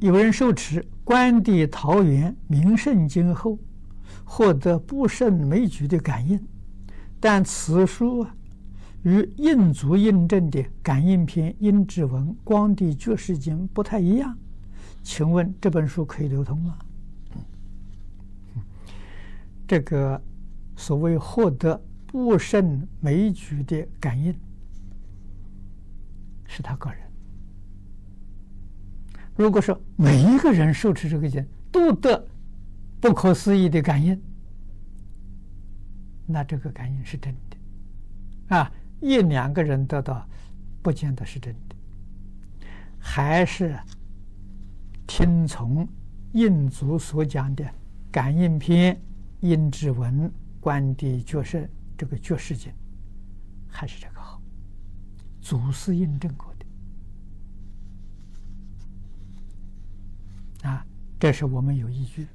有人受持《观地桃园名胜经》后，获得不胜枚举的感应，但此书啊，与印足印证的《感应篇》《阴騭文》《光地觉世经》不太一样，请问这本书可以流通吗？这个所谓获得不胜枚举的感应，是他个人。如果说每一个人受持这个经都得不可思议的感应，那这个感应是真的啊！一两个人得到，不见得是真的，还是听从印祖所讲的《感应篇》《阴騭文》《观地觉胜》这个觉世经，还是这个好，祖师印证过。这是我们有依据。